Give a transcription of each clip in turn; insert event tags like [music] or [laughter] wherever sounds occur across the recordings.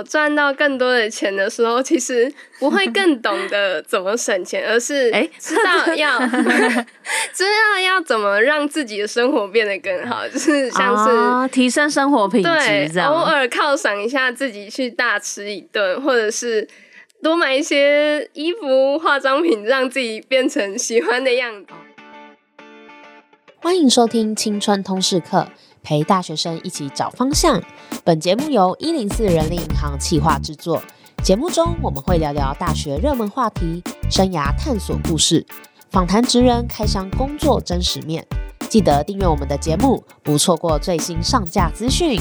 我赚到更多的钱的时候，其实不会更懂得怎么省钱，而是 [laughs] 知道要、欸、知道要怎么让自己的生活变得更好，就是像是、哦、提升生活品质，对，偶尔犒赏一下自己去大吃一顿，或者是多买一些衣服、化妆品，让自己变成喜欢的样子。欢迎收听青春通识课。陪大学生一起找方向。本节目由一零四人力银行企划制作。节目中我们会聊聊大学热门话题、生涯探索故事，访谈职人开箱工作真实面。记得订阅我们的节目，不错过最新上架资讯。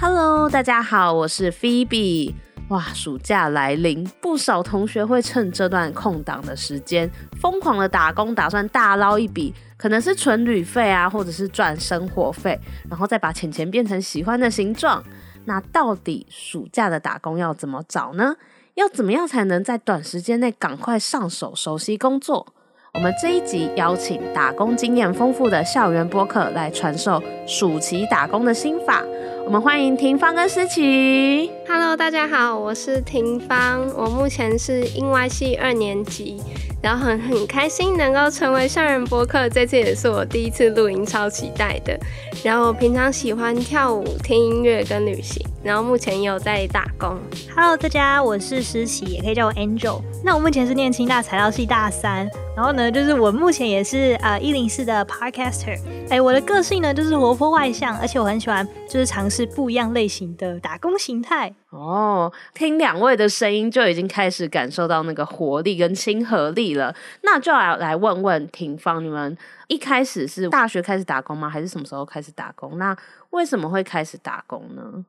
Hello，大家好，我是 Phoebe。哇，暑假来临，不少同学会趁这段空档的时间，疯狂的打工，打算大捞一笔。可能是存旅费啊，或者是赚生活费，然后再把钱钱变成喜欢的形状。那到底暑假的打工要怎么找呢？要怎么样才能在短时间内赶快上手熟悉工作？我们这一集邀请打工经验丰富的校园播客来传授暑期打工的心法。我们欢迎廷芳跟思琪。Hello，大家好，我是廷芳，我目前是英外系二年级。然后很很开心能够成为上人博客，这次也是我第一次录音，超期待的。然后我平常喜欢跳舞、听音乐跟旅行，然后目前也有在打工。Hello，大家，我是诗琪，也可以叫我 Angel。那我目前是念清大材料系大三。然后呢，就是我目前也是啊一零四的 Podcaster。哎，我的个性呢就是活泼外向，而且我很喜欢就是尝试不一样类型的打工形态。哦，听两位的声音就已经开始感受到那个活力跟亲和力了。那就要来问问廷芳，你们一开始是大学开始打工吗？还是什么时候开始打工？那为什么会开始打工呢？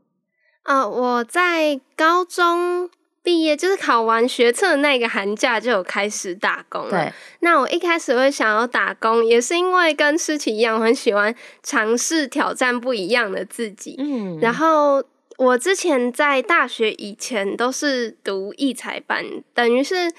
啊、呃，我在高中。毕业就是考完学测的那个寒假就有开始打工了。对，那我一开始会想要打工，也是因为跟诗琪一样，我很喜欢尝试挑战不一样的自己。嗯，然后我之前在大学以前都是读艺才班，等于是。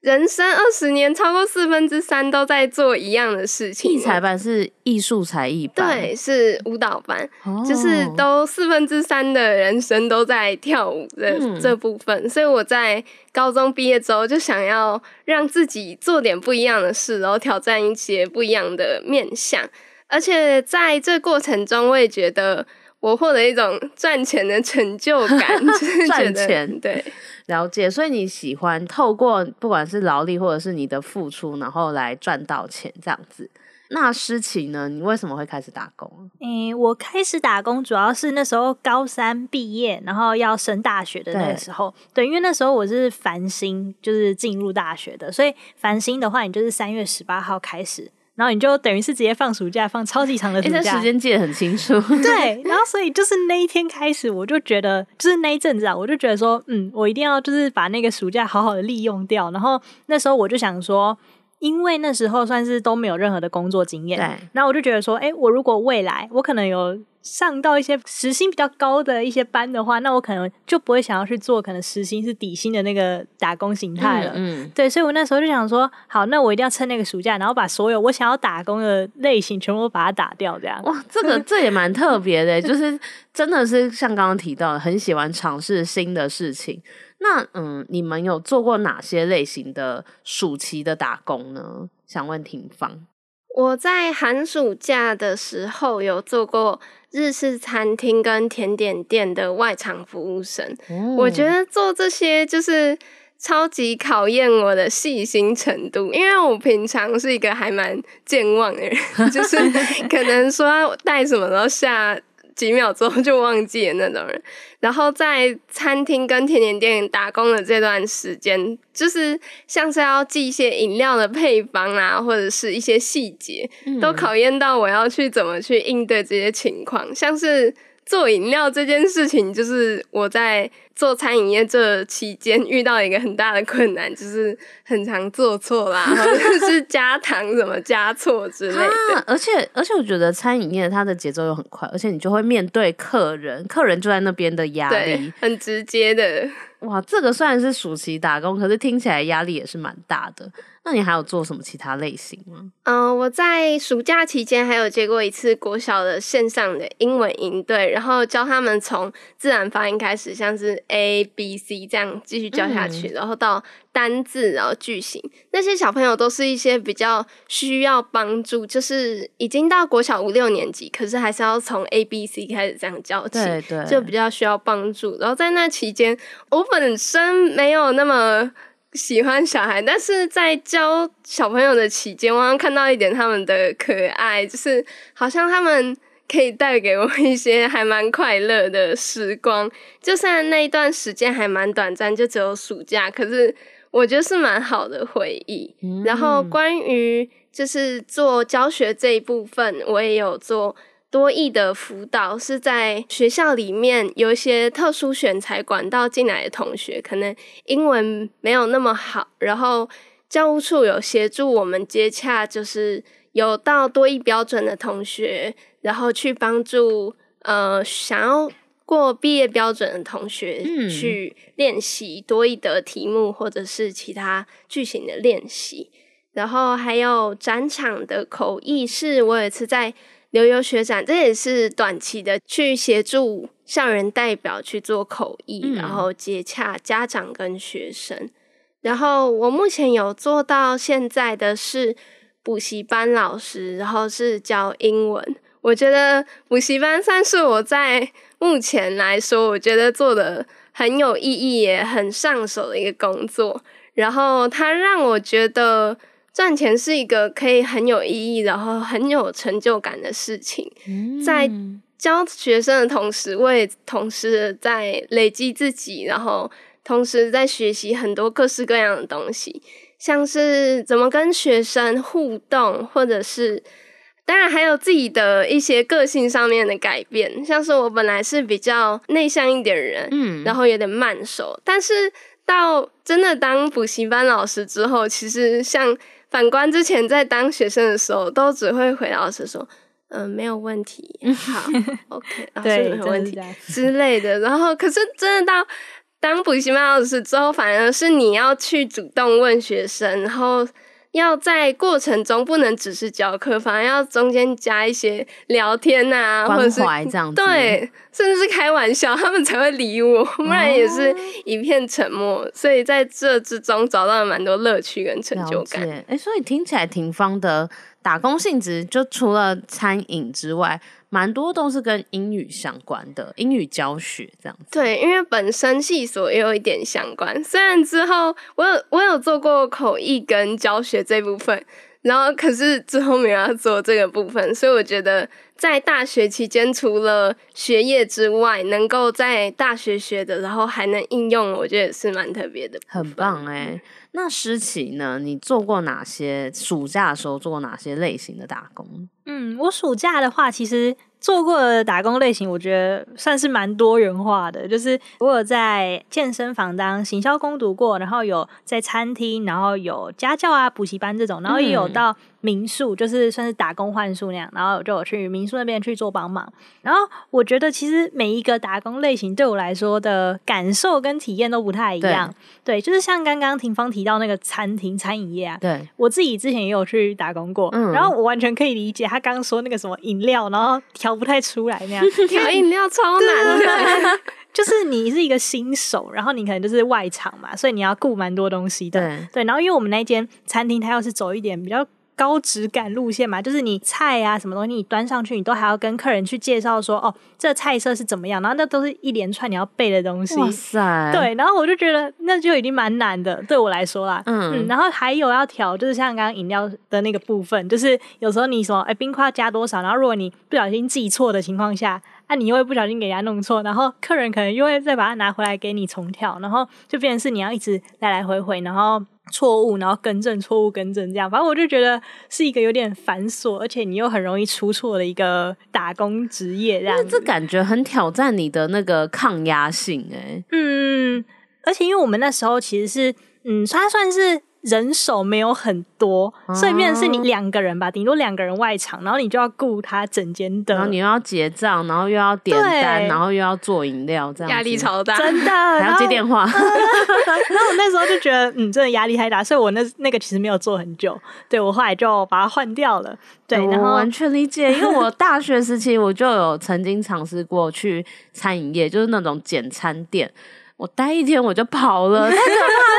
人生二十年，超过四分之三都在做一样的事情。艺才班是艺术才艺班，对，是舞蹈班，哦、就是都四分之三的人生都在跳舞的这部分。嗯、所以我在高中毕业之后，就想要让自己做点不一样的事，然后挑战一些不一样的面向。而且在这过程中，我也觉得我获得一种赚钱的成就感，[laughs] 就是赚钱，对。了解，所以你喜欢透过不管是劳力或者是你的付出，然后来赚到钱这样子。那诗琪呢？你为什么会开始打工？诶、欸，我开始打工主要是那时候高三毕业，然后要升大学的那个时候。对，对，因为那时候我是繁星，就是进入大学的，所以繁星的话，你就是三月十八号开始。然后你就等于是直接放暑假，放超级长的暑假，时间记得很清楚。[laughs] 对，然后所以就是那一天开始，我就觉得，就是那一阵子啊，我就觉得说，嗯，我一定要就是把那个暑假好好的利用掉。然后那时候我就想说，因为那时候算是都没有任何的工作经验，对，然后我就觉得说，哎，我如果未来我可能有。上到一些时薪比较高的一些班的话，那我可能就不会想要去做可能时薪是底薪的那个打工形态了。嗯，嗯，对，所以我那时候就想说，好，那我一定要趁那个暑假，然后把所有我想要打工的类型全部都把它打掉，这样。哇，这个 [laughs] 这也蛮特别的，[laughs] 就是真的是像刚刚提到的，很喜欢尝试新的事情。那嗯，你们有做过哪些类型的暑期的打工呢？想问廷芳。我在寒暑假的时候有做过日式餐厅跟甜点店的外场服务生。嗯，我觉得做这些就是超级考验我的细心程度，因为我平常是一个还蛮健忘的人，[laughs] 就是 [laughs] 可能说带什么，然后下。几秒之后就忘记了那种人，然后在餐厅跟甜点店打工的这段时间，就是像是要记一些饮料的配方啊，或者是一些细节，都考验到我要去怎么去应对这些情况，像是。做饮料这件事情，就是我在做餐饮业这期间遇到一个很大的困难，就是很常做错啦，[laughs] 或者是加糖什么加错之类的。而且而且，我觉得餐饮业它的节奏又很快，而且你就会面对客人，客人就在那边的压力，很直接的。哇，这个虽然是暑期打工，可是听起来压力也是蛮大的。那你还有做什么其他类型吗？嗯、呃，我在暑假期间还有接过一次国小的线上的英文营队，然后教他们从自然发音开始，像是 A B C 这样继续教下去，嗯、然后到单字，然后句型。那些小朋友都是一些比较需要帮助，就是已经到国小五六年级，可是还是要从 A B C 开始这样教起，对对，就比较需要帮助。然后在那期间，我本身没有那么。喜欢小孩，但是在教小朋友的期间，我好看到一点他们的可爱，就是好像他们可以带给我一些还蛮快乐的时光。就算那一段时间还蛮短暂，就只有暑假，可是我觉得是蛮好的回忆。嗯、然后关于就是做教学这一部分，我也有做。多益的辅导是在学校里面有一些特殊选材管道进来的同学，可能英文没有那么好，然后教务处有协助我们接洽，就是有到多益标准的同学，然后去帮助呃想要过毕业标准的同学去练习多益的题目或者是其他句型的练习，然后还有展场的口译是我有一次在。留游学展，这也是短期的，去协助校园代表去做口译，嗯、然后接洽家长跟学生。然后我目前有做到现在的是补习班老师，然后是教英文。我觉得补习班算是我在目前来说，我觉得做的很有意义也很上手的一个工作。然后它让我觉得。赚钱是一个可以很有意义，然后很有成就感的事情。在教学生的同时，我也同时在累积自己，然后同时在学习很多各式各样的东西，像是怎么跟学生互动，或者是当然还有自己的一些个性上面的改变。像是我本来是比较内向一点的人，嗯，然后有点慢熟，但是到真的当补习班老师之后，其实像。反观之前在当学生的时候，都只会回老师说：“嗯、呃，没有问题，[laughs] 好，OK，老师没有问题之类的。”然后，可是真的到当补习班老师之后，反而是你要去主动问学生，然后。要在过程中不能只是教课，反而要中间加一些聊天啊，或者是这样子，对，甚至是开玩笑，他们才会理我，不然也是一片沉默。哦、所以在这之中找到了蛮多乐趣跟成就感。哎、欸，所以听起来廷芳的打工性质，就除了餐饮之外。蛮多都是跟英语相关的，英语教学这样子。对，因为本身系所也有一点相关。虽然之后我有我有做过口译跟教学这部分，然后可是之后没有要做这个部分，所以我觉得在大学期间，除了学业之外，能够在大学学的，然后还能应用，我觉得也是蛮特别的。很棒哎、欸！那诗琪呢？你做过哪些？暑假的时候做过哪些类型的打工？嗯，我暑假的话，其实做过的打工类型，我觉得算是蛮多元化的。就是我有在健身房当行销工读过，然后有在餐厅，然后有家教啊、补习班这种，然后也有到民宿，嗯、就是算是打工换宿那样，然后就有去民宿那边去做帮忙。然后我觉得，其实每一个打工类型对我来说的感受跟体验都不太一样。对，对，就是像刚刚廷芳提到那个餐厅餐饮业啊，对我自己之前也有去打工过，嗯、然后我完全可以理解他。他刚刚说那个什么饮料，然后调不太出来那样，[laughs] 调饮料超难的，就是你是一个新手，然后你可能就是外场嘛，所以你要顾蛮多东西的，对，对。然后因为我们那间餐厅，它要是走一点比较。高质感路线嘛，就是你菜啊什么东西你端上去，你都还要跟客人去介绍说，哦，这菜色是怎么样，然后那都是一连串你要背的东西。哇塞！对，然后我就觉得那就已经蛮难的，对我来说啦。嗯，嗯，然后还有要调，就是像刚刚饮料的那个部分，就是有时候你说，哎，冰块要加多少，然后如果你不小心记错的情况下，啊，你又会不小心给人家弄错，然后客人可能又会再把它拿回来给你重调，然后就变成是你要一直来来回回，然后。错误，然后更正，错误更正，这样，反正我就觉得是一个有点繁琐，而且你又很容易出错的一个打工职业，这样。这感觉很挑战你的那个抗压性，哎。嗯，而且因为我们那时候其实是，嗯，它算是。人手没有很多，哦、所以变成是你两个人吧，顶多两个人外场，然后你就要顾他整间的，然后你又要结账，然后又要点单，然后又要做饮料，这样压力超大，真的 [laughs] 还要接电话。然后，[laughs] 我那时候就觉得，嗯，真的压力太大，所以我那那个其实没有做很久，对，我后来就把它换掉了。对，然后我完全理解，[laughs] 因为我大学时期我就有曾经尝试过去餐饮业，就是那种简餐店。我待一天我就跑了，太可怕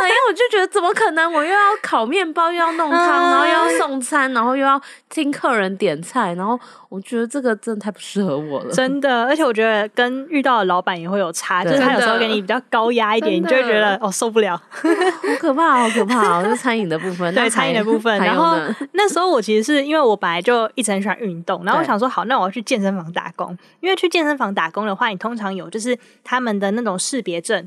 了！因为我就觉得怎么可能，我又要烤面包，又要弄汤，然后又要送餐，然后又要听客人点菜，然后我觉得这个真的太不适合我了。真的，而且我觉得跟遇到的老板也会有差，就是他有时候给你比较高压一点，你就会觉得哦受不了，[laughs] 好可怕，好可怕！就是餐饮的部分，[laughs] 对餐饮的部分。然后 [laughs] 那时候我其实是因为我本来就一直很喜欢运动，然后我想说好，那我要去健身房打工，因为去健身房打工的话，你通常有就是他们的那种识别证。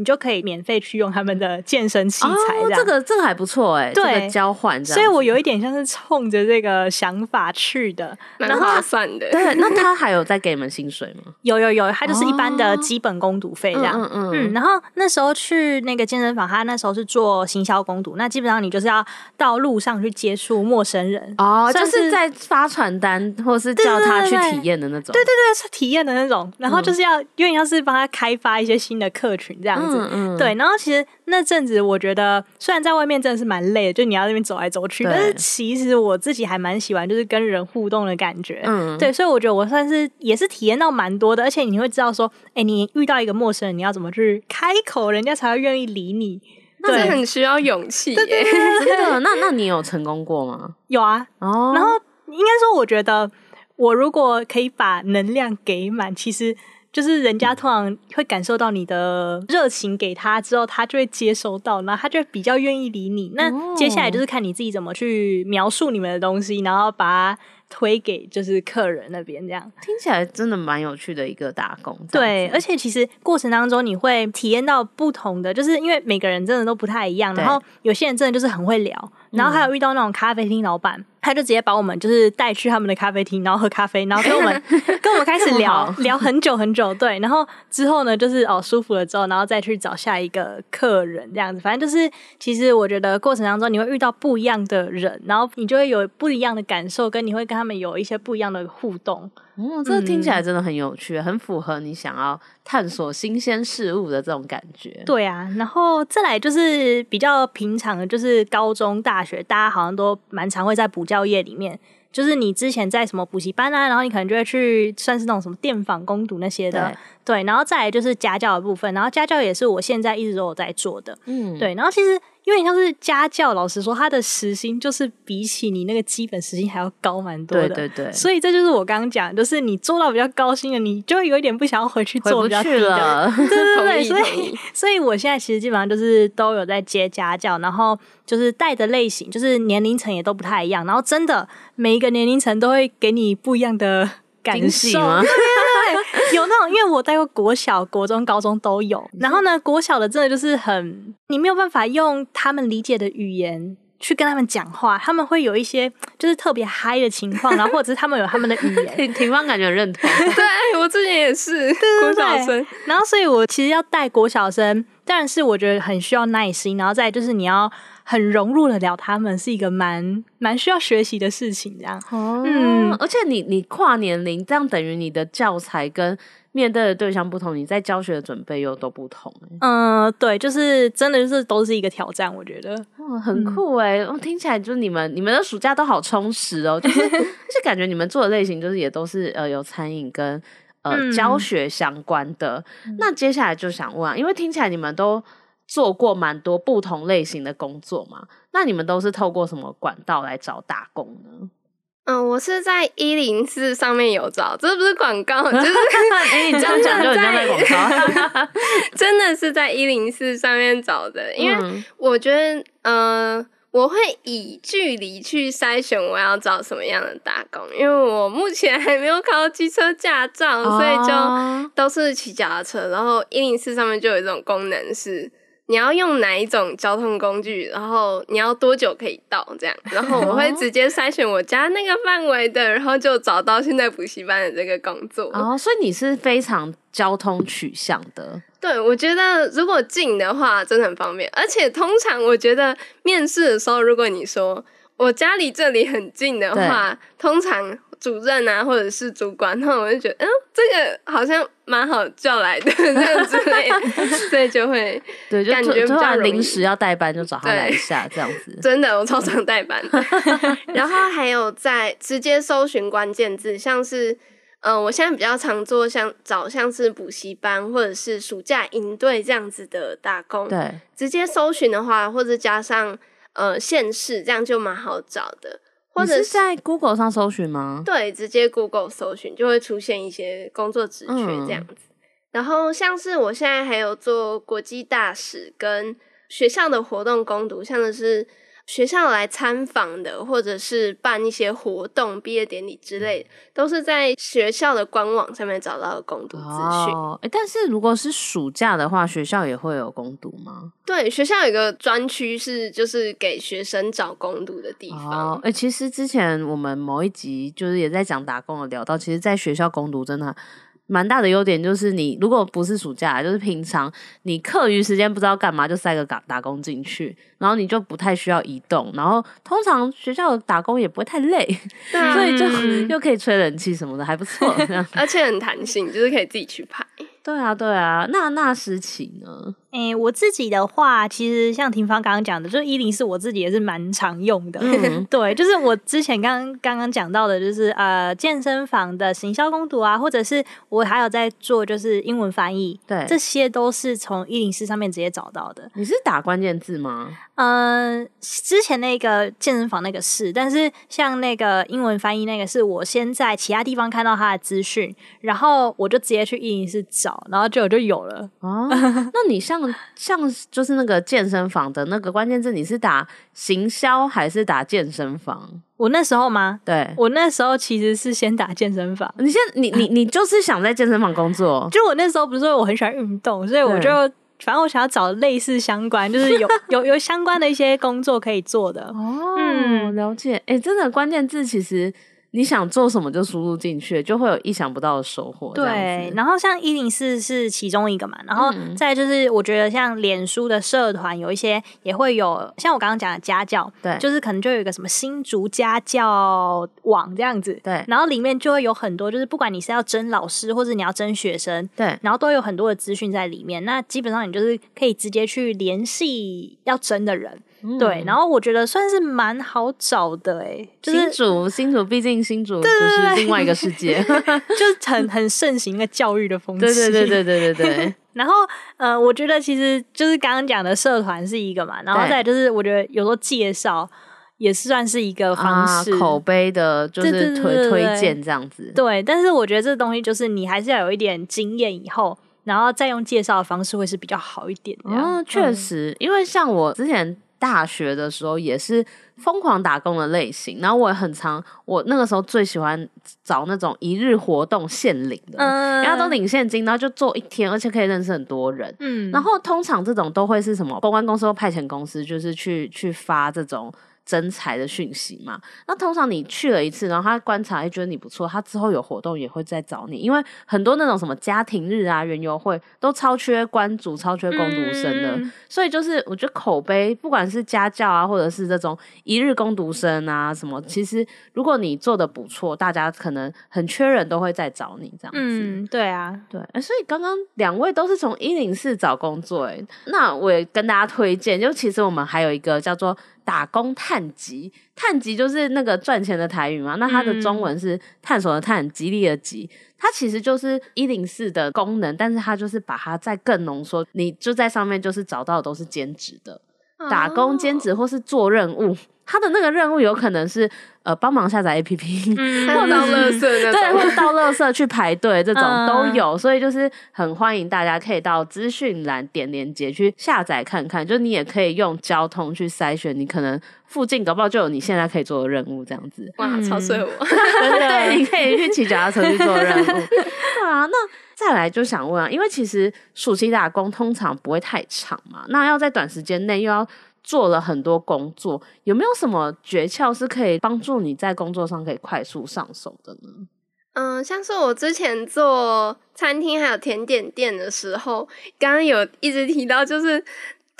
你就可以免费去用他们的健身器材，这、哦、这个这个还不错哎、欸，对，这个交换，所以我有一点像是冲着这个想法去的，蛮划算的。对，那他还有在给你们薪水吗？[laughs] 有有有，他就是一般的基本工读费这样。嗯嗯，嗯，然后那时候去那个健身房，他那时候是做行销工读，那基本上你就是要到路上去接触陌生人哦，就是在发传单或是叫他去体验的那种，对对对，是体验的那种，然后就是要因为要是帮他开发一些新的客群这样。嗯嗯，对，然后其实那阵子我觉得，虽然在外面真的是蛮累的，就你要那边走来走去，但是其实我自己还蛮喜欢，就是跟人互动的感觉。嗯，对，所以我觉得我算是也是体验到蛮多的，而且你会知道说，哎，你遇到一个陌生人，你要怎么去开口，人家才会愿意理你。对，那很需要勇气耶。对对对对真的，那那你有成功过吗？有啊。哦。然后应该说，我觉得我如果可以把能量给满，其实。就是人家通常会感受到你的热情，给他之后，他就会接收到，然后他就比较愿意理你。那接下来就是看你自己怎么去描述你们的东西，然后把它推给就是客人那边，这样听起来真的蛮有趣的一个打工。对，而且其实过程当中你会体验到不同的，就是因为每个人真的都不太一样，然后有些人真的就是很会聊，然后还有遇到那种咖啡厅老板。他就直接把我们就是带去他们的咖啡厅，然后喝咖啡，然后跟我们 [laughs] 跟我们开始聊聊很久很久，对，然后之后呢，就是哦舒服了之后，然后再去找下一个客人这样子，反正就是其实我觉得过程当中你会遇到不一样的人，然后你就会有不一样的感受，跟你会跟他们有一些不一样的互动。嗯，这个听起来真的很有趣，嗯，很符合你想要探索新鲜事物的这种感觉。对啊，然后再来就是比较平常的，就是高中、大学，大家好像都蛮常会在补教业里面。就是你之前在什么补习班啊，然后你可能就会去算是那种什么电访攻读那些的，对，对，然后再来就是家教的部分，然后家教也是我现在一直都有在做的，嗯，对，然后其实因为你像是家教，老实说，他的时薪就是比起你那个基本时薪还要高蛮多的，对对对，所以这就是我刚刚讲，就是你做到比较高薪的，你就会有一点不想要回去做比较低的，对对对，[laughs] 所以所以我现在其实基本上就是都有在接家教，然后就是带的类型，就是年龄层也都不太一样，然后真的每一个年龄层都会给你不一样的感受吗？[laughs] [laughs] 有那种，因为我带过国小、国中、高中都有。然后呢，国小的真的就是很，你没有办法用他们理解的语言去跟他们讲话，他们会有一些就是特别嗨的情况，[laughs] 然后或者是他们有他们的语言。[laughs] 廷芳感觉很认同，对我之前也是国小生。然后，所以我其实要带国小生，但是我觉得很需要耐心，然后再就是你要。很融入得了他们，是一个蛮蛮需要学习的事情，这样。哦，嗯，而且你你跨年龄，这样等于你的教材跟面对的对象不同，你在教学的准备又都不同。嗯、呃，对，就是真的就是都是一个挑战，我觉得。哇，很酷哎！我、嗯、听起来就是你们你们的暑假都好充实哦，就是 [laughs] 就是感觉你们做的类型就是也都是呃有餐饮跟呃、嗯、教学相关的。那接下来就想问啊，因为听起来你们都。做过蛮多不同类型的工作嘛？那你们都是透过什么管道来找打工呢？嗯，我是在一零四上面有找，这不是广告，就是 [laughs] 哎，你这样讲就很像在广告，[laughs] 真的是在一零四上面找的，因为我觉得，嗯、呃，我会以距离去筛选我要找什么样的打工，因为我目前还没有考到机车驾照，所以就都是骑脚踏车，然后一零四上面就有一种功能是。你要用哪一种交通工具，然后你要多久可以到这样，然后我会直接筛选我家那个范围的，然后就找到现在补习班的这个工作。哦，所以你是非常交通取向的。对，我觉得如果近的话真的很方便，而且通常我觉得面试的时候，如果你说我家离这里很近的话，通常。主任啊，或者是主管，[laughs] 那我就觉得，嗯，这个好像蛮好叫来的，这样之类的，[laughs] 所以就会对，就感觉比较临时要代班，就找他来一下，这样子。真的，我超常代班。[laughs] 然后还有在直接搜寻关键字，像是，嗯、呃，我现在比较常做像找像是补习班或者是暑假营队这样子的打工。对，直接搜寻的话，或者加上呃县市，这样就蛮好找的。或者是，是在 Google 上搜寻吗？对，直接 Google 搜寻就会出现一些工作职缺这样子。嗯。然后像是我现在还有做国际大使跟学校的活动攻读，像是。学校来参访的，或者是办一些活动、毕业典礼之类的，都是在学校的官网上面找到的攻读资讯。哦，欸，但是如果是暑假的话，学校也会有攻读吗？对，学校有一个专区是就是给学生找攻读的地方。哦，欸，其实之前我们某一集就是也在讲打工的，聊到，其实，在学校攻读真的。蛮大的优点就是，你如果不是暑假，就是平常你课余时间不知道干嘛，就塞个打打工进去，然后你就不太需要移动，然后通常学校打工也不会太累，所以就又可以吹冷气什么的，还不错，[laughs] 而且很弹性，就是可以自己去排。对啊，对啊，那那时起呢？哎、欸，我自己的话，其实像廷芳刚刚讲的，就是一零四，我自己也是蛮常用的。嗯、[laughs] 对，就是我之前刚刚刚讲到的，就是呃健身房的行销攻读啊，或者是我还有在做就是英文翻译，对，这些都是从一零四上面直接找到的。你是打关键字吗？嗯、呃，之前那个健身房那个是，但是像那个英文翻译那个，是我先在其他地方看到他的资讯，然后我就直接去一零四找，然后就就有了。哦，[laughs] 那你像。像就是那个健身房的那个关键字，你是打行销还是打健身房？我那时候吗？对，我那时候其实是先打健身房。你现你你你就是想在健身房工作？[laughs] 就我那时候不是说我很喜欢运动，所以我就反正我想要找类似相关，就是有 [laughs] 有有相关的一些工作可以做的。哦，嗯，了解。哎、欸，真的关键字其实。你想做什么就输入进去，就会有意想不到的收获。对，然后像一零四是其中一个嘛，然后再就是我觉得像脸书的社团有一些也会有，像我刚刚讲的家教，对，就是可能就有一个什么新竹家教网这样子，对，然后里面就会有很多，就是不管你是要争老师或者你要争学生，对，然后都有很多的资讯在里面，那基本上你就是可以直接去联系要争的人。嗯、对，然后我觉得算是蛮好找的诶，就是新竹，新竹毕竟新竹就是另外一个世界，[laughs] [laughs] 就是很很盛行的教育的风气。对对对对对对对。[laughs] 然后呃，我觉得其实就是刚刚讲的社团是一个嘛，然后再就是我觉得有时候介绍也是算是一个方式，啊、口碑的，就是推推荐这样子。对，但是我觉得这东西就是你还是要有一点经验以后，然后再用介绍的方式会是比较好一点。嗯，确实，因为像我之前。大学的时候也是疯狂打工的类型，然后我也很常，我那个时候最喜欢找那种一日活动现领的，嗯，然后都领现金，然后就做一天，而且可以认识很多人，嗯，然后通常这种都会是什么公关公司或派遣公司，就是去去发这种。征才的讯息嘛，那通常你去了一次，然后他观察，觉得你不错，他之后有活动也会再找你，因为很多那种什么家庭日啊、园游会都超缺关主、超缺工读生的，嗯，所以就是我觉得口碑，不管是家教啊，或者是这种一日工读生啊什么，其实如果你做的不错，大家可能很缺人都会再找你这样子。嗯，对啊，对，所以刚刚两位都是从一零四找工作，哎，那我也跟大家推荐，就其实我们还有一个叫做。打工探集，探集就是那个赚钱的台语嘛。那它的中文是探索的探，吉利的吉。它其实就是一零四的功能，但是它就是把它再更浓缩。你就在上面就是找到的都是兼职的，打工兼职或是做任务。他的那个任务有可能是呃帮忙下载 APP，、嗯、或者倒垃圾那种，对，或者到垃圾去排队这种都有，所以就是很欢迎大家可以到资讯栏点连接去下载看看，就你也可以用交通去筛选，你可能附近搞不好就有你现在可以做的任务这样子。哇，超碎我！[laughs] 对，你可以去骑脚踏车去做任务。[laughs] 对啊，那再来就想问啊，因为其实暑期打工通常不会太长嘛，那要在短时间内又要。做了很多工作，有没有什么诀窍是可以帮助你在工作上可以快速上手的呢？嗯，像是我之前做餐厅还有甜点店的时候，刚刚有一直提到，就是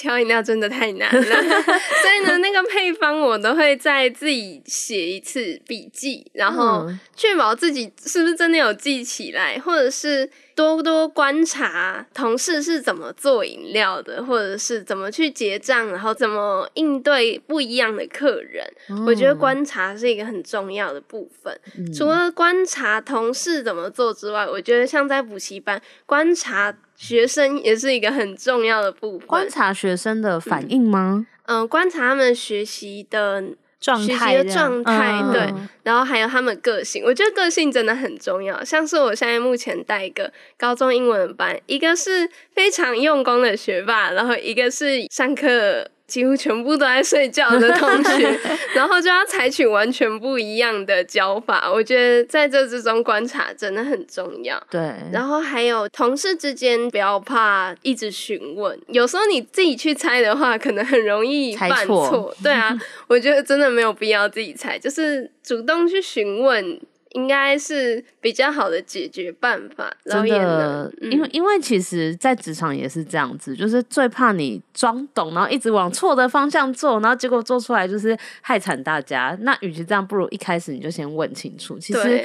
调饮料真的太难了，[laughs] 所以呢，那个配方我都会再自己写一次笔记，然后确保自己是不是真的有记起来，或者是。多多观察同事是怎么做饮料的，或者是怎么去结账，然后怎么应对不一样的客人。嗯、我觉得观察是一个很重要的部分。嗯、除了观察同事怎么做之外，我觉得像在补习班观察学生也是一个很重要的部分。观察学生的反应吗？嗯，嗯，观察他们学习的。状态学习的状态，嗯、对，然后还有他们个性，我觉得个性真的很重要。像是我现在目前带一个高中英文班，一个是非常用功的学霸，然后一个是上课。几乎全部都在睡觉的同学，[laughs] 然后就要采取完全不一样的教法。我觉得在这之中观察真的很重要。对，然后还有同事之间不要怕一直询问，有时候你自己去猜的话，可能很容易犯错。对啊，我觉得真的没有必要自己猜，就是主动去询问。应该是比较好的解决办法，真的，嗯、因为因为其实，在职场也是这样子，就是最怕你装懂，然后一直往错的方向做，然后结果做出来就是害惨大家。那与其这样，不如一开始你就先问清楚。其实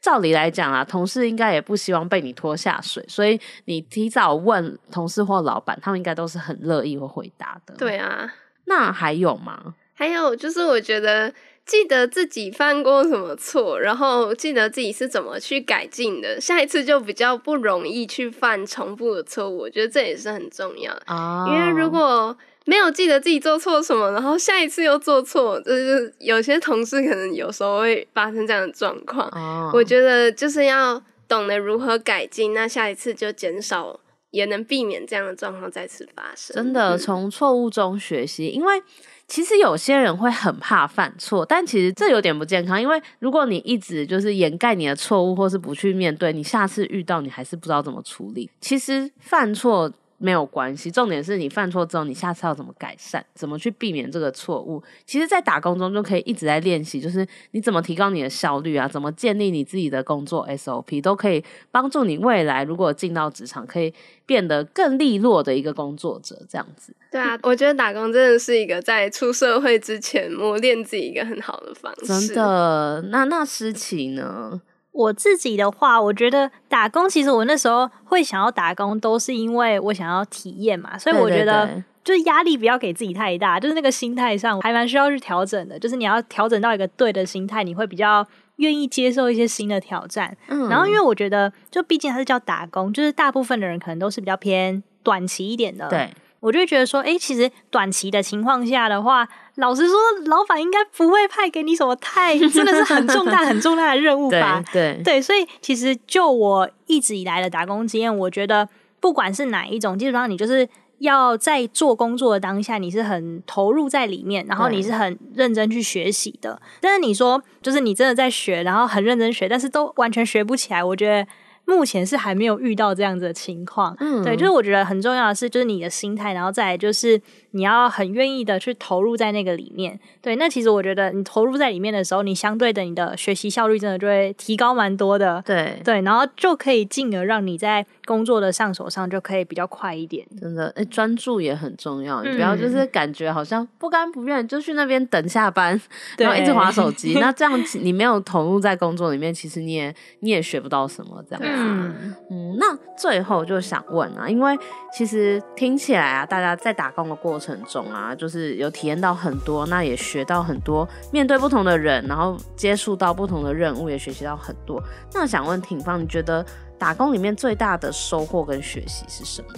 照理来讲啊，同事应该也不希望被你拖下水，所以你提早问同事或老板，他们应该都是很乐意会回答的。对啊，那还有吗？还有就是，我觉得。记得自己犯过什么错，然后记得自己是怎么去改进的，下一次就比较不容易去犯重复的错误。我觉得这也是很重要的，oh. 因为如果没有记得自己做错什么，然后下一次又做错，就是有些同事可能有时候会发生这样的状况。Oh. 我觉得就是要懂得如何改进，那下一次就减少，也能避免这样的状况再次发生。真的，从错误中学习，因为。其实有些人会很怕犯错，但其实这有点不健康，因为如果你一直就是掩盖你的错误，或是不去面对，你下次遇到你还是不知道怎么处理。其实犯错。没有关系，重点是你犯错之后，你下次要怎么改善，怎么去避免这个错误。其实，在打工中就可以一直在练习，就是你怎么提高你的效率啊，怎么建立你自己的工作 SOP，都可以帮助你未来如果进到职场，可以变得更利落的一个工作者。这样子。对啊，我觉得打工真的是一个在出社会之前磨练自己一个很好的方式。真的，那那诗琪呢？我自己的话，我觉得打工其实我那时候会想要打工，都是因为我想要体验嘛，所以我觉得就是压力不要给自己太大，就是那个心态上还蛮需要去调整的，就是你要调整到一个对的心态，你会比较愿意接受一些新的挑战。嗯，然后因为我觉得，就毕竟它是叫打工，就是大部分的人可能都是比较偏短期一点的。对。我就觉得说，哎、欸，其实短期的情况下的话，老实说，老板应该不会派给你什么太真的是很重大、很重大的任务吧？[laughs] 对对，对，所以其实就我一直以来的打工经验，我觉得不管是哪一种，基本上你就是要在做工作的当下，你是很投入在里面，然后你是很认真去学习的。但是你说，就是你真的在学，然后很认真学，但是都完全学不起来，我觉得。目前是还没有遇到这样子的情况，嗯，对，就是我觉得很重要的是，就是你的心态，然后再来就是你要很愿意的去投入在那个里面，对，那其实我觉得你投入在里面的时候，你相对的你的学习效率真的就会提高蛮多的，对。对，然后就可以进而让你在工作的上手上就可以比较快一点，真的，哎，专注也很重要，你不要就是感觉好像不甘不愿就去那边等下班，对 [laughs] 然后一直划手机，那这样你没有投入在工作里面，其实你也你也学不到什么这样。嗯嗯，那最后就想问啊，因为其实听起来啊，大家在打工的过程中啊，就是有体验到很多，那也学到很多，面对不同的人，然后接触到不同的任务，也学习到很多。那想问挺芳，你觉得打工里面最大的收获跟学习是什么？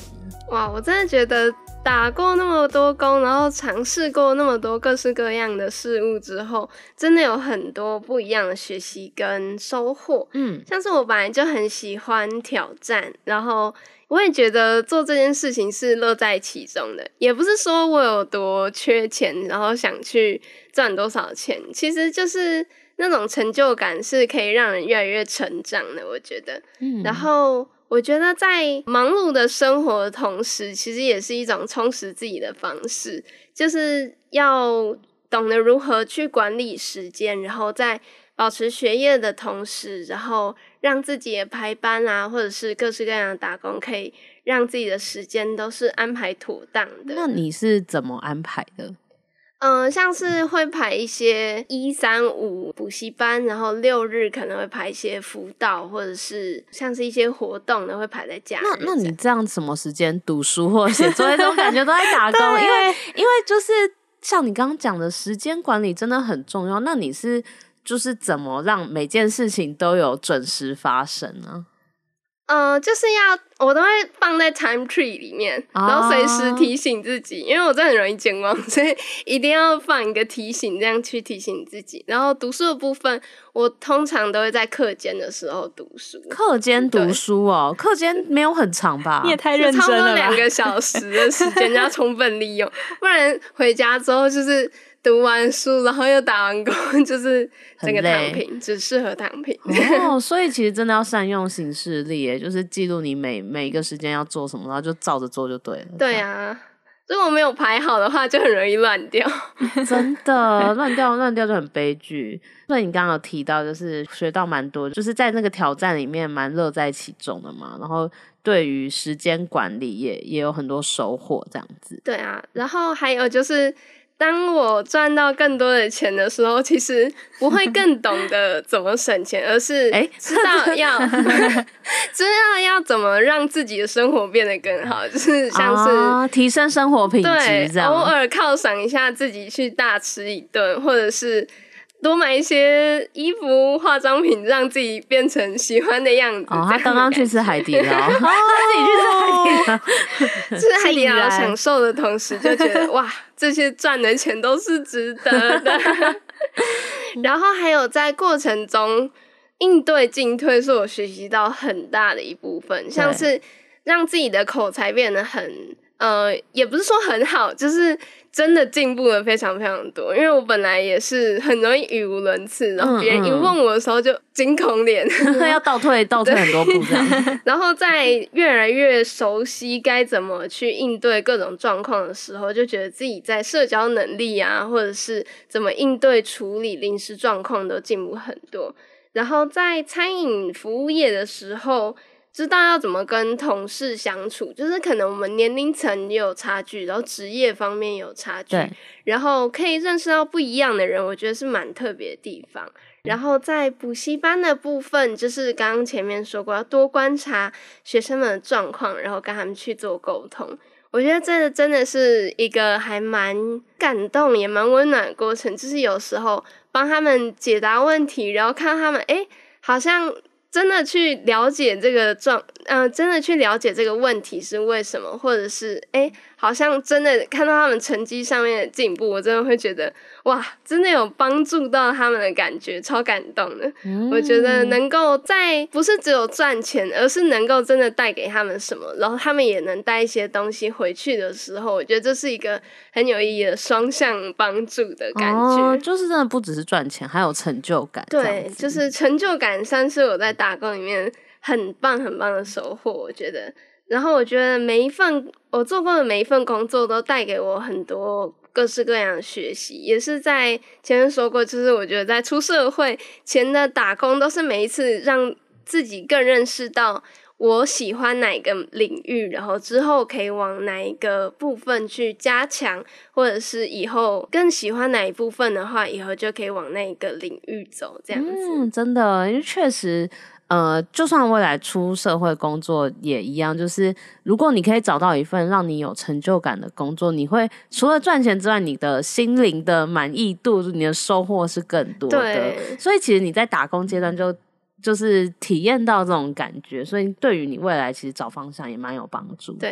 哇，我真的觉得打过那么多工，然后尝试过那么多各式各样的事物之后，真的有很多不一样的学习跟收获。嗯，像是我本来就很喜欢挑战，然后我也觉得做这件事情是乐在其中的。也不是说我有多缺钱，然后想去赚多少钱，其实就是那种成就感是可以让人越来越成长的。我觉得，嗯，然后。我觉得在忙碌的生活的同时，其实也是一种充实自己的方式，就是要懂得如何去管理时间，然后在保持学业的同时，然后让自己的排班啊，或者是各式各样的打工，可以让自己的时间都是安排妥当的。那你是怎么安排的？嗯、呃，像是会排一些一三五补习班，然后六日可能会排一些辅导，或者是像是一些活动呢，会排在假日。那那你这样什么时间读书或写作业，这种感觉都在打工，[laughs] 因为因为就是像你刚刚讲的时间管理真的很重要。那你是就是怎么让每件事情都有准时发生呢？呃，就是要我都会放在 time tree 里面，然后随时提醒自己，因为我真的很容易健忘，[laughs] 所以一定要放一个提醒，这样去提醒自己。然后读书的部分，我通常都会在课间的时候读书。课间读书哦，课间没有很长吧？[laughs] 你也太认真了，差不多两个小时的时间要充分利用，不然回家之后就是。读完书，然后又打完工，[laughs] 就是整个躺平，只适合躺平。哦，所以其实真的要善用行事历，哎，[laughs] 就是记录你每每一个时间要做什么，然后就照着做就对了。对啊，如果没有排好的话，就很容易乱掉。[laughs] 真的，乱掉乱掉就很悲剧。所以你刚刚有提到，就是学到蛮多，就是在那个挑战里面蛮乐在其中的嘛。然后对于时间管理也也有很多收获，这样子。对啊，然后还有就是。当我赚到更多的钱的时候，其实不会更懂得怎么省钱，而是 [laughs] 知道要、欸、知道要怎么让自己的生活变得更好，[laughs] 就是像是、哦、提升生活品质，对，偶尔犒赏一下自己去大吃一顿，或者是。多买一些衣服、化妆品，让自己变成喜欢的样子。哦，他刚刚去吃海底捞，[laughs] 他，自己去吃海底捞，[laughs] 吃海底捞享受的同时，就觉得哇，这些赚的钱都是值得的。[laughs] 然后还有在过程中应对进退，是我学习到很大的一部分，像是让自己的口才变得很呃，也不是说很好，就是。真的进步了非常非常多，因为我本来也是很容易语无伦次，然后别人一问我的时候就惊恐脸，[laughs] 要倒退倒退很多步这样。[laughs] 然后在越来越熟悉该怎么去应对各种状况的时候，就觉得自己在社交能力啊，或者是怎么应对处理临时状况都进步很多。然后在餐饮服务业的时候。知道要怎么跟同事相处，就是可能我们年龄层也有差距，然后职业方面有差距，然后可以认识到不一样的人，我觉得是蛮特别的地方。然后在补习班的部分，就是刚刚前面说过，要多观察学生们的状况，然后跟他们去做沟通。我觉得这个真的是一个还蛮感动也蛮温暖的过程，就是有时候帮他们解答问题，然后看他们，诶，好像。真的去了解这个状，嗯、真的去了解这个问题是为什么，或者是诶，好像真的看到他们成绩上面的进步，我真的会觉得哇，真的有帮助到他们的感觉，超感动的。嗯、我觉得能够在不是只有赚钱，而是能够真的带给他们什么，然后他们也能带一些东西回去的时候，我觉得这是一个很有意义的双向帮助的感觉。哦，就是真的不只是赚钱，还有成就感。对，就是成就感算是我在打。打工里面很棒很棒的收获，我觉得。然后我觉得每一份我做过的每一份工作都带给我很多各式各样的学习，也是在前面说过，就是我觉得在出社会前的打工都是每一次让自己更认识到我喜欢哪个领域，然后之后可以往哪一个部分去加强，或者是以后更喜欢哪一部分的话，以后就可以往那个领域走，这样子。嗯，真的，因为确实。呃，就算未来出社会工作也一样，就是如果你可以找到一份让你有成就感的工作，你会除了赚钱之外，你的心灵的满意度、你的收获是更多的。对。所以其实你在打工阶段就就是体验到这种感觉，所以对于你未来其实找方向也蛮有帮助的。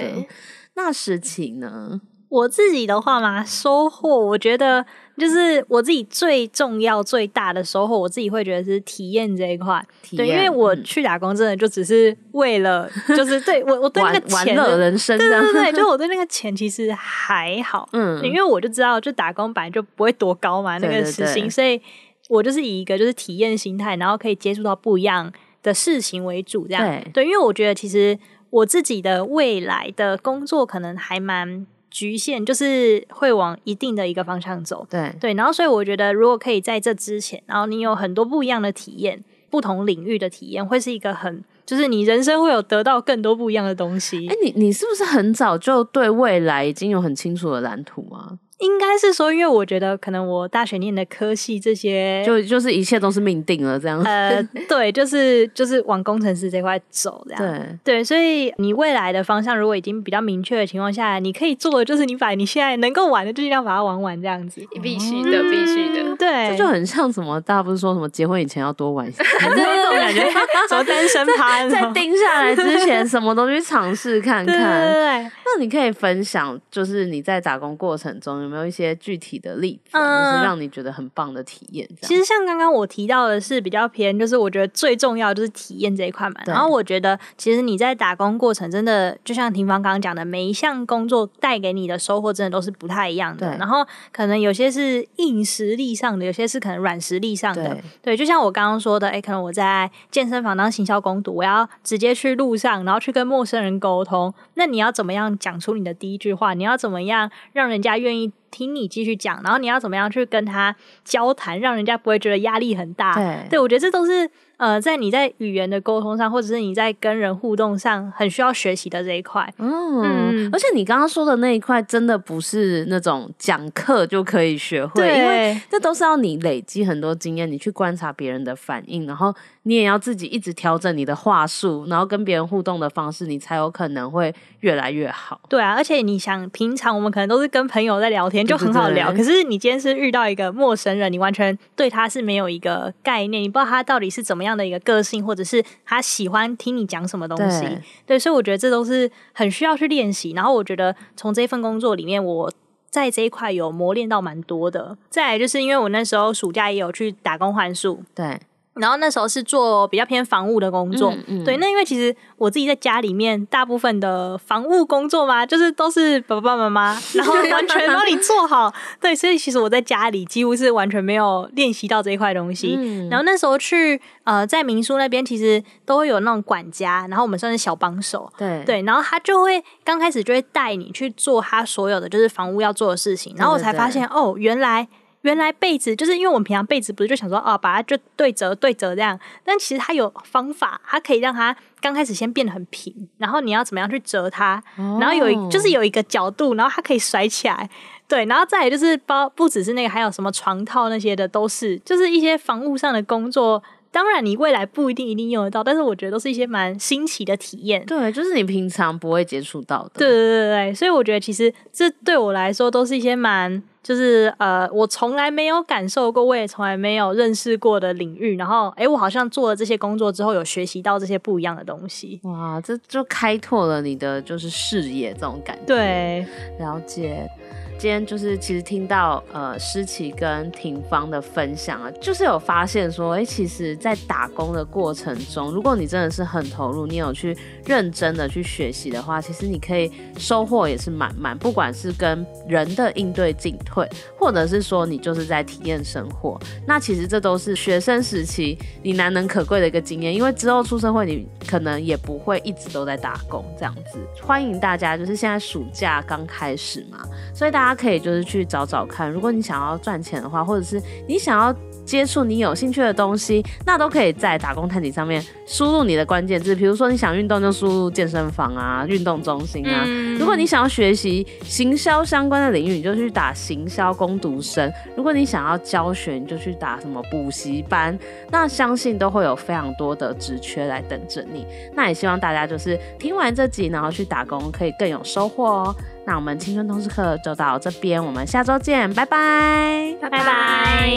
那事情呢？我自己的话嘛，收获，我觉得就是我自己最重要、最大的收获，我自己会觉得是体验这一块。对，因为我去打工真的就只是为了，嗯、就是对我我对那个钱的人生，对对对，[laughs] 就我对那个钱其实还好，嗯，因为我就知道，就打工本来就不会多高嘛，那个时薪，所以我就是以一个就是体验心态，然后可以接触到不一样的事情为主，这样对，对，因为我觉得其实我自己的未来的工作可能还蛮。局限就是会往一定的一个方向走，对对，然后所以我觉得，如果可以在这之前，然后你有很多不一样的体验，不同领域的体验，会是一个很，就是你人生会有得到更多不一样的东西。哎，你你是不是很早就对未来已经有很清楚的蓝图啊？应该是说，因为我觉得可能我大学念的科系这些，就就是一切都是命定了这样。呃，[laughs] 对，就是就是往工程师这块走这样。对对，所以你未来的方向如果已经比较明确的情况下，你可以做的就是你把你现在能够玩的，就尽量把它玩完这样子。必须的，必须的。嗯、对，这就很像什么？大家不是说什么结婚以前要多玩一些，[laughs] 这种感觉，什么单身趴，在定下来之前，什么都去尝试看 [laughs] 看。对，对，对。那你可以分享，就是你在打工过程中有没有一些具体体的例子，就是让你觉得很棒的体验。其实像刚刚我提到的是比较偏，就是我觉得最重要就是体验这一块嘛。然后我觉得其实你在打工过程真的，就像廷芳刚刚讲的，每一项工作带给你的收获真的都是不太一样的。然后可能有些是硬实力上的，有些是可能软实力上的。对，就像我刚刚说的，哎，可能我在健身房当行销工读，我要直接去路上，然后去跟陌生人沟通。那你要怎么样讲出你的第一句话？你要怎么样让人家愿意？听你继续讲，然后你要怎么样去跟他交谈，让人家不会觉得压力很大。对，对我觉得这都是。呃，在你在语言的沟通上，或者是你在跟人互动上，很需要学习的这一块。嗯，嗯，而且你刚刚说的那一块，真的不是那种讲课就可以学会，对，因为这都是要你累积很多经验，你去观察别人的反应，然后你也要自己一直调整你的话术，然后跟别人互动的方式，你才有可能会越来越好。对啊，而且你想，平常我们可能都是跟朋友在聊天，就很好聊。可是你今天是遇到一个陌生人，你完全对他是没有一个概念，你不知道他到底是怎么样的一个个性，或者是他喜欢听你讲什么东西，对，对，所以我觉得这都是很需要去练习。然后我觉得从这份工作里面，我在这一块有磨练到蛮多的。再来就是因为我那时候暑假也有去打工换宿，对。然后那时候是做比较偏房务的工作，嗯嗯、对。那因为其实我自己在家里面大部分的房务工作嘛，就是都是爸爸妈妈，[laughs] 然后完全帮你做好。对，所以其实我在家里几乎是完全没有练习到这一块东西。嗯、然后那时候去呃在民宿那边，其实都会有那种管家，然后我们算是小帮手。对对，然后他就会刚开始就会带你去做他所有的就是房务要做的事情，然后我才发现哦，原来。原来被子就是因为我们平常被子不是就想说哦，把它就对折对折这样，但其实它有方法，它可以让它刚开始先变得很平，然后你要怎么样去折它，然后有一就是有一个角度，然后它可以甩起来，对，然后再来就是包不只是那个，还有什么床套那些的都是，就是一些房务上的工作。当然，你未来不一定一定用得到，但是我觉得都是一些蛮新奇的体验。对，就是你平常不会接触到的。对对对对，所以我觉得其实这对我来说都是一些蛮，就是呃，我从来没有感受过，我也从来没有认识过的领域。然后，哎，我好像做了这些工作之后，有学习到这些不一样的东西。哇，这就开拓了你的就是视野，这种感觉。对，了解。今天就是其实听到呃诗琪跟廷芳的分享啊，就是有发现说，哎、其实，在打工的过程中，如果你真的是很投入，你有去认真的去学习的话，其实你可以收获也是满满。不管是跟人的应对进退，或者是说你就是在体验生活，那其实这都是学生时期你难能可贵的一个经验。因为之后出社会，你可能也不会一直都在打工这样子。欢迎大家，就是现在暑假刚开始嘛，所以大。大家可以就是去找找看，如果你想要赚钱的话，或者是你想要接触你有兴趣的东西，那都可以在打工探底上面输入你的关键字。比如说你想运动，就输入健身房啊、运动中心啊。嗯、如果你想要学习行销相关的领域，你就去打行销攻读生。如果你想要教学，你就去打什么补习班。那相信都会有非常多的职缺来等着你。那也希望大家就是听完这集，然后去打工，可以更有收获哦。那我们青春通识课就到这边，我们下周见，拜拜，拜拜拜。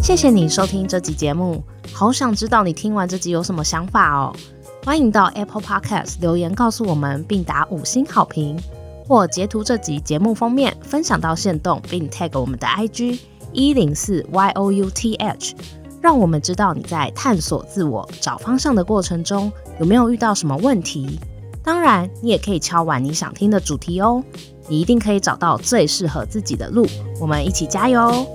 谢谢你收听这集节目，好想知道你听完这集有什么想法哦。欢迎到 Apple Podcast 留言告诉我们，并打五星好评，或截图这集节目封面分享到线动，并 tag 我们的 IG 一零四 youth，让我们知道你在探索自我、找方向的过程中有没有遇到什么问题。当然，你也可以敲完你想听的主题哦，你一定可以找到最适合自己的路。我们一起加油！